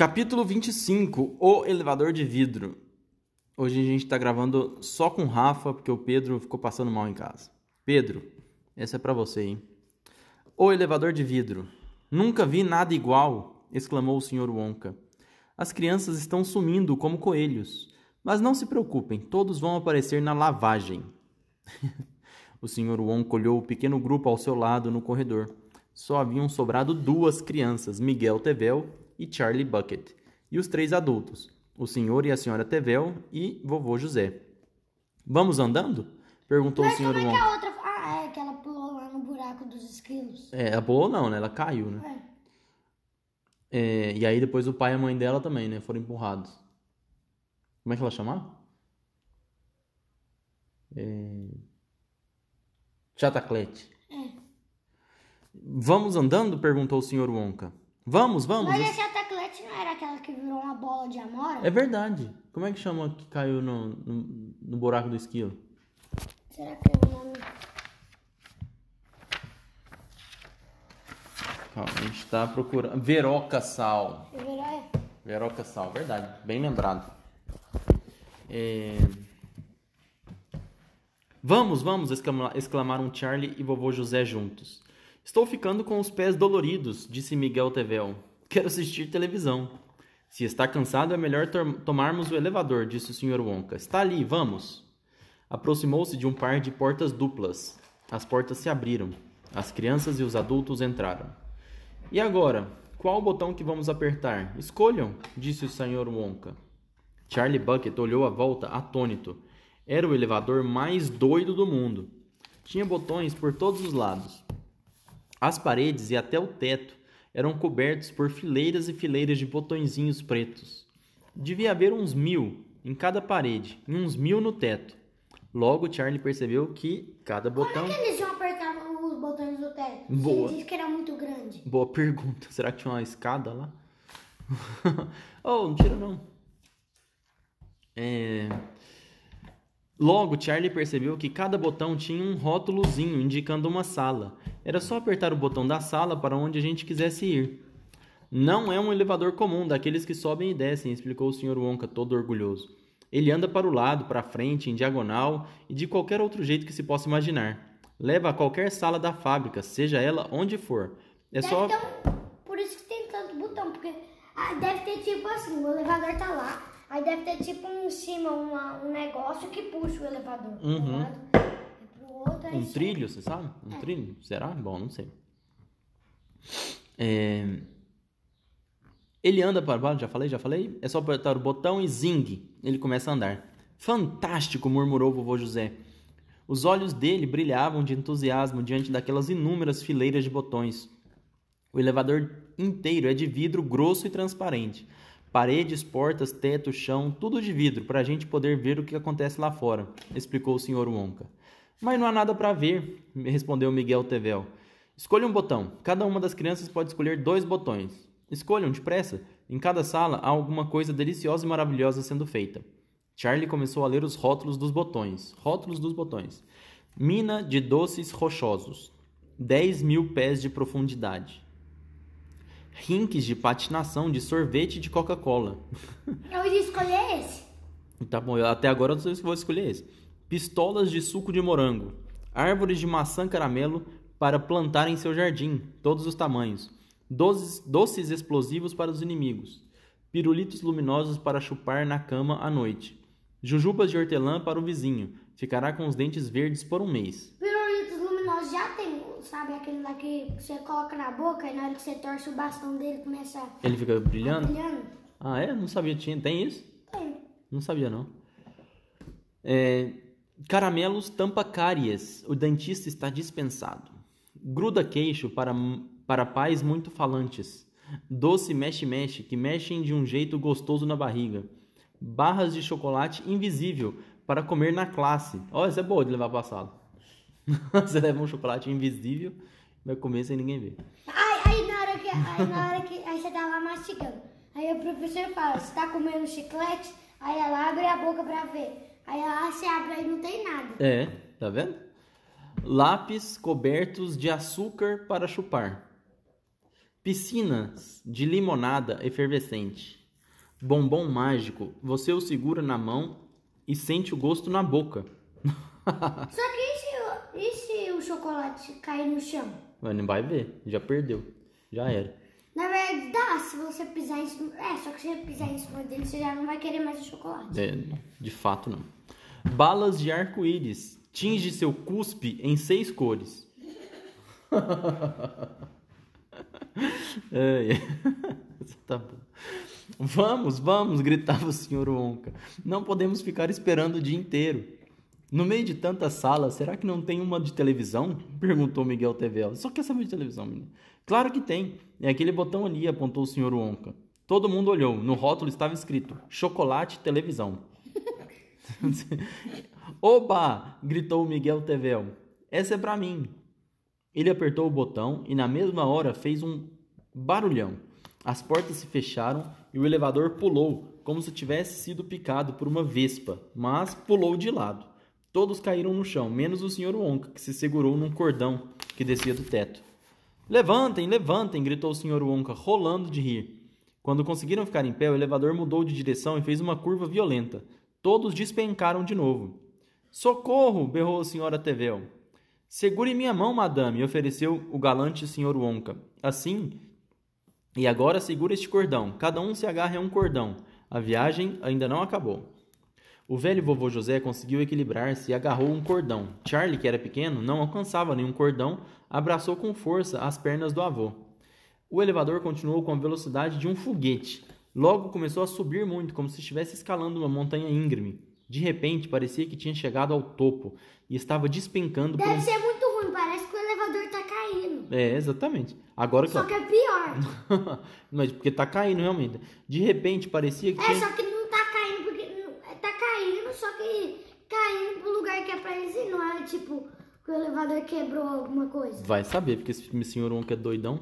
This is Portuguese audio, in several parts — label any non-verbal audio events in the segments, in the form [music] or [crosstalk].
Capítulo 25 O elevador de vidro. Hoje a gente está gravando só com Rafa, porque o Pedro ficou passando mal em casa. Pedro, essa é para você, hein? O elevador de vidro. Nunca vi nada igual, exclamou o Sr. Wonka. As crianças estão sumindo como coelhos. Mas não se preocupem, todos vão aparecer na lavagem. [laughs] o Sr. Wonka olhou o pequeno grupo ao seu lado no corredor. Só haviam sobrado duas crianças, Miguel Tevel e Charlie Bucket, e os três adultos, o senhor e a senhora Tevel e vovô José. Vamos andando? Perguntou Mas o senhor como é que a outra... Ah, é que ela pulou lá no buraco dos esquilos. É, ela pulou não, né? Ela caiu, né? É. É, e aí depois o pai e a mãe dela também, né? Foram empurrados. Como é que ela chamava? É... Chataclete. É. Vamos andando? Perguntou o senhor Wonka. Vamos, vamos. Mas esse ataclete não era aquela que virou uma bola de amora? É verdade. Como é que chama que caiu no, no, no buraco do esquilo? Será que é o nome? Calma, a gente tá procurando. Veroca Sal. Virou, é. Veroca Sal, verdade. Bem lembrado. É... Vamos, vamos! exclama- exclamaram Charlie e vovô José juntos. Estou ficando com os pés doloridos, disse Miguel Tevel. Quero assistir televisão. Se está cansado, é melhor tomarmos o elevador, disse o Sr. Wonka. Está ali, vamos! Aproximou-se de um par de portas duplas. As portas se abriram. As crianças e os adultos entraram. E agora? Qual o botão que vamos apertar? Escolham, disse o Sr. Wonka. Charlie Bucket olhou à volta atônito. Era o elevador mais doido do mundo. Tinha botões por todos os lados. As paredes e até o teto eram cobertos por fileiras e fileiras de botõezinhos pretos. Devia haver uns mil em cada parede e uns mil no teto. Logo, Charlie percebeu que cada botão. Como é que eles iam apertar os botões do teto? Boa. Você disse que era muito grande. Boa pergunta. [laughs] Será que tinha uma escada lá? [laughs] oh, não tira não. É... Logo, Charlie percebeu que cada botão tinha um rótulozinho indicando uma sala. Era só apertar o botão da sala para onde a gente quisesse ir. Não é um elevador comum, daqueles que sobem e descem, explicou o Sr. Wonka, todo orgulhoso. Ele anda para o lado, para frente, em diagonal e de qualquer outro jeito que se possa imaginar. Leva a qualquer sala da fábrica, seja ela onde for. É Deve só. um... Por isso que tem tanto botão, porque ah, deve ter tipo assim, o elevador tá lá, aí deve ter tipo um em cima uma- um negócio que puxa o elevador. Uhum. outro, aí Um só- trilho, você sabe? Um trilho? Será? Bom, não sei. É, Ele anda para baixo, já falei, já falei. É só apertar o botão e zing, ele começa a andar. Fantástico, murmurou o vovô José. Os olhos dele brilhavam de entusiasmo diante daquelas inúmeras fileiras de botões. O elevador inteiro é de vidro grosso e transparente. Paredes, portas, teto, chão, tudo de vidro, para a gente poder ver o que acontece lá fora, explicou o Sr. Wonka. Mas não há nada para ver, respondeu Miguel Tevel. Escolha um botão. Cada uma das crianças pode escolher dois botões. Escolham depressa. Em cada sala há alguma coisa deliciosa e maravilhosa sendo feita. Charlie começou a ler os rótulos dos botões. Rótulos dos botões. Mina de doces rochosos. 10 mil pés de profundidade. Rinques de patinação de sorvete de Coca-Cola. [laughs] Eu ia escolher esse. Tá bom, até agora eu não sei se vou escolher esse. Pistolas de suco de morango. Árvores de maçã caramelo para plantar em seu jardim, todos os tamanhos. Doces, doces explosivos para os inimigos. Pirulitos luminosos para chupar na cama à noite. Jujubas de hortelã para o vizinho. Ficará com os dentes verdes por um mês. Pirulitos luminosos já sabe aquele lá que você coloca na boca e na hora que você torce o bastão dele começa Ele fica brilhando? brilhando? Ah, é? Não sabia. Tinha, tem isso? Tem. Não sabia, não. É, caramelos tampa cáries. O dentista está dispensado. Gruda queixo para, para pais muito falantes. Doce mexe-mexe, que mexem de um jeito gostoso na barriga. Barras de chocolate invisível para comer na classe. Ó, essa é boa de levar para a sala. [laughs] Você leva um chocolate invisível, vai comer sem ninguém ver. Aí, aí na hora que, aí na hora que aí você tá lá mastigando. Aí o professor fala, você tá comendo chiclete? Aí ela abre a boca pra ver. Aí ela você abre aí não tem nada. É, tá vendo? Lápis cobertos de açúcar para chupar. Piscinas de limonada efervescente. Bombom mágico, você o segura na mão e sente o gosto na boca. [laughs] Só que e se, e se chocolate cair no chão? Mas não vai ver, já perdeu. Já era. Na verdade, dá se você pisar em cima. É, só que se você pisar em cima dele, você já não vai querer mais o chocolate. É, de fato não. Balas de arco-íris. Tinge seu cuspe em seis cores. [laughs] é, é. [laughs] tá bom. Vamos, vamos, gritava o senhor Onca. Não podemos ficar esperando o dia inteiro. No meio de tantas salas, será que não tem uma de televisão? [laughs] Perguntou Miguel Tevel. Só quer saber de televisão, menino. Claro que tem. É aquele botão ali, apontou o senhor Onca. Todo mundo olhou. No rótulo estava escrito: chocolate televisão. [laughs] Oba! gritou Miguel Tevel. Essa é para mim. Ele apertou o botão e na mesma hora fez um barulhão. As portas se fecharam e o elevador pulou, como se tivesse sido picado por uma vespa, mas pulou de lado. Todos caíram no chão, menos o Sr. Wonka, que se segurou num cordão que descia do teto. Levantem, levantem! gritou o Sr. Wonka, rolando de rir. Quando conseguiram ficar em pé, o elevador mudou de direção e fez uma curva violenta. Todos despencaram de novo. Socorro! berrou a senhora Tevel. Segure minha mão, madame, ofereceu o galante Sr. Wonka. Assim, e agora segura este cordão. Cada um se agarre a um cordão. A viagem ainda não acabou. O velho vovô José conseguiu equilibrar-se e agarrou um cordão. Charlie, que era pequeno, não alcançava nenhum cordão, abraçou com força as pernas do avô. O elevador continuou com a velocidade de um foguete. Logo começou a subir muito, como se estivesse escalando uma montanha íngreme. De repente, parecia que tinha chegado ao topo e estava despencando Deve por ser muito ruim, parece que o elevador tá caindo. É, exatamente. Agora que... Só que é pior. [laughs] Mas porque tá caindo realmente. De repente, parecia que É, tinha... só que não tá caindo, porque não- tá caindo, só que caindo pro lugar que é pra eles ir, não é tipo que o elevador quebrou alguma coisa. Vai saber, porque esse senhor Wonka é doidão.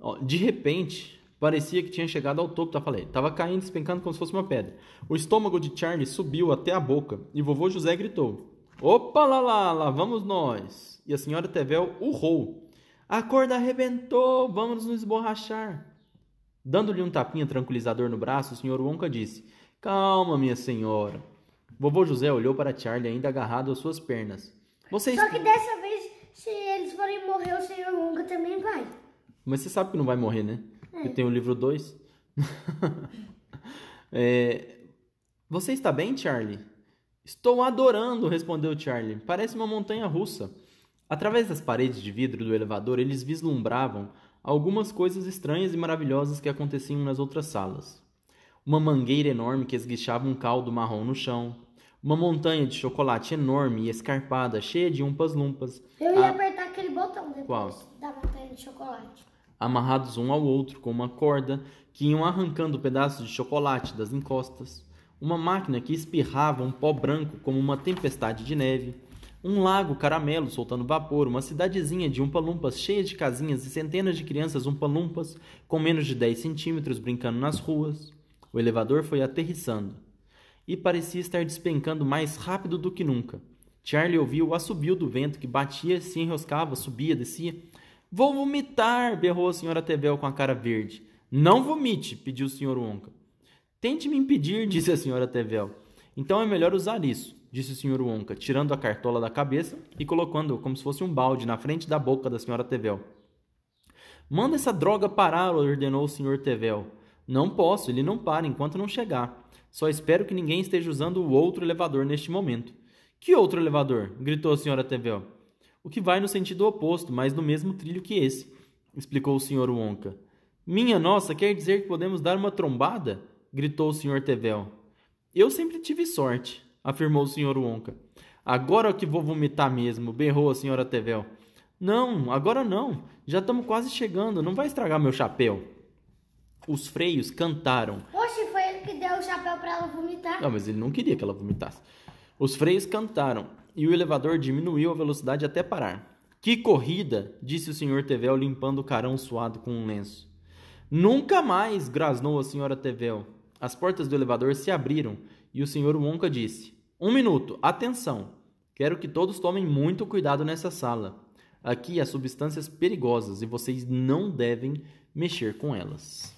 Ó, de repente, parecia que tinha chegado ao topo, tá falei. Tava caindo, despencando como se fosse uma pedra. O estômago de Charlie subiu até a boca e vovô José gritou: Opa lá lá, lá vamos nós! E a senhora Tevel urrou: A corda arrebentou, vamos nos esborrachar. Dando-lhe um tapinha tranquilizador no braço, o senhor Wonka disse: Calma, minha senhora. Vovô José olhou para Charlie, ainda agarrado às suas pernas. Vocês. Só que dessa vez, se eles forem morrer, o senhor Wonka também vai. Mas você sabe que não vai morrer, né? Porque tem o livro 2. [laughs] É, Você está bem, Charlie? Estou adorando, respondeu Charlie. Parece uma montanha russa. Através das paredes de vidro do elevador, eles vislumbravam algumas coisas estranhas e maravilhosas que aconteciam nas outras salas. Uma mangueira enorme que esguichava um caldo marrom no chão. Uma montanha de chocolate enorme e escarpada, cheia de umpas-lumpas. Eu ia Ah, apertar aquele botão depois Qual? da montanha de chocolate. amarrados um ao outro com uma corda, que iam arrancando pedaços de chocolate das encostas, uma máquina que espirrava um pó branco como uma tempestade de neve, um lago caramelo soltando vapor, uma cidadezinha de umpa-lumpas cheia de casinhas e centenas de crianças umpa-lumpas com menos de 10 centímetros brincando nas ruas. O elevador foi aterrissando e parecia estar despencando mais rápido do que nunca. Charlie ouviu o assobio do vento que batia, se enroscava, subia, descia. Vou vomitar! berrou a senhora Tevel com a cara verde. Não vomite! pediu o senhor Wonka. Tente me impedir, [laughs] disse a senhora Tevel. Então é melhor usar isso, disse o senhor Wonka, tirando a cartola da cabeça e colocando-o como se fosse um balde na frente da boca da senhora Tevel. Manda essa droga parar, ordenou o senhor Tevel. Não posso, ele não para enquanto não chegar. Só espero que ninguém esteja usando o outro elevador neste momento. Que outro elevador? gritou a senhora Tevel. O que vai no sentido oposto, mas no mesmo trilho que esse, explicou o senhor Wonka. Minha nossa, quer dizer que podemos dar uma trombada? gritou o senhor Tevel. Eu sempre tive sorte, afirmou o senhor Wonka. Agora que vou vomitar mesmo, berrou a senhora Tevel. Não, agora não. Já estamos quase chegando, não vai estragar meu chapéu. Os freios cantaram. Oxe, foi ele que deu o chapéu pra ela vomitar. Não, mas ele não queria que ela vomitasse. Os freios cantaram e o elevador diminuiu a velocidade até parar. Que corrida! disse o senhor Tevel limpando o carão suado com um lenço. Nunca mais! grasnou a senhora Tevel. As portas do elevador se abriram e o senhor Wonka disse: Um minuto, atenção! Quero que todos tomem muito cuidado nessa sala. Aqui há substâncias perigosas e vocês não devem mexer com elas.